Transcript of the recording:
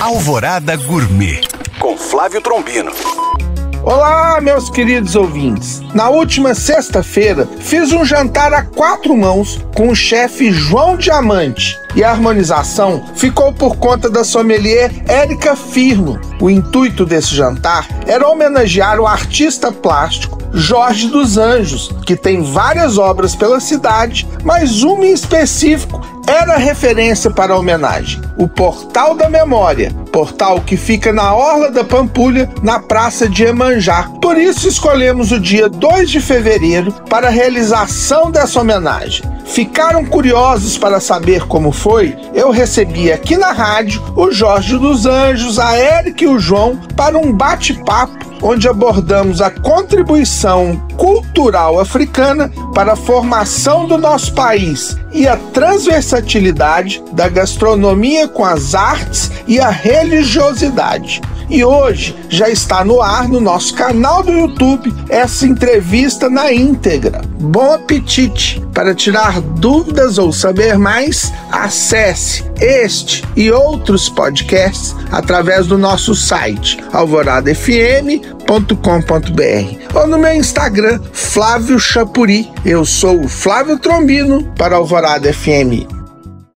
Alvorada Gourmet com Flávio Trombino. Olá, meus queridos ouvintes. Na última sexta-feira, fiz um jantar a quatro mãos com o chefe João Diamante e a harmonização ficou por conta da sommelier Érica Firmo. O intuito desse jantar era homenagear o artista plástico Jorge dos Anjos, que tem várias obras pela cidade, mas uma em específico era referência para a homenagem: o Portal da Memória, portal que fica na Orla da Pampulha, na Praça de Emanjá. Por isso escolhemos o dia 2 de fevereiro para a realização dessa homenagem. Ficaram curiosos para saber como foi? Eu recebi aqui na rádio o Jorge dos Anjos, a Eric e o João para um bate-papo onde abordamos a contribuição cultural africana para a formação do nosso país e a transversalidade da gastronomia com as artes e a religiosidade. E hoje já está no ar no nosso canal do YouTube essa entrevista na íntegra. Bom apetite! Para tirar dúvidas ou saber mais, acesse este e outros podcasts através do nosso site alvoradafm.com.br ou no meu Instagram Flávio Chapuri. Eu sou o Flávio Trombino para Alvorada FM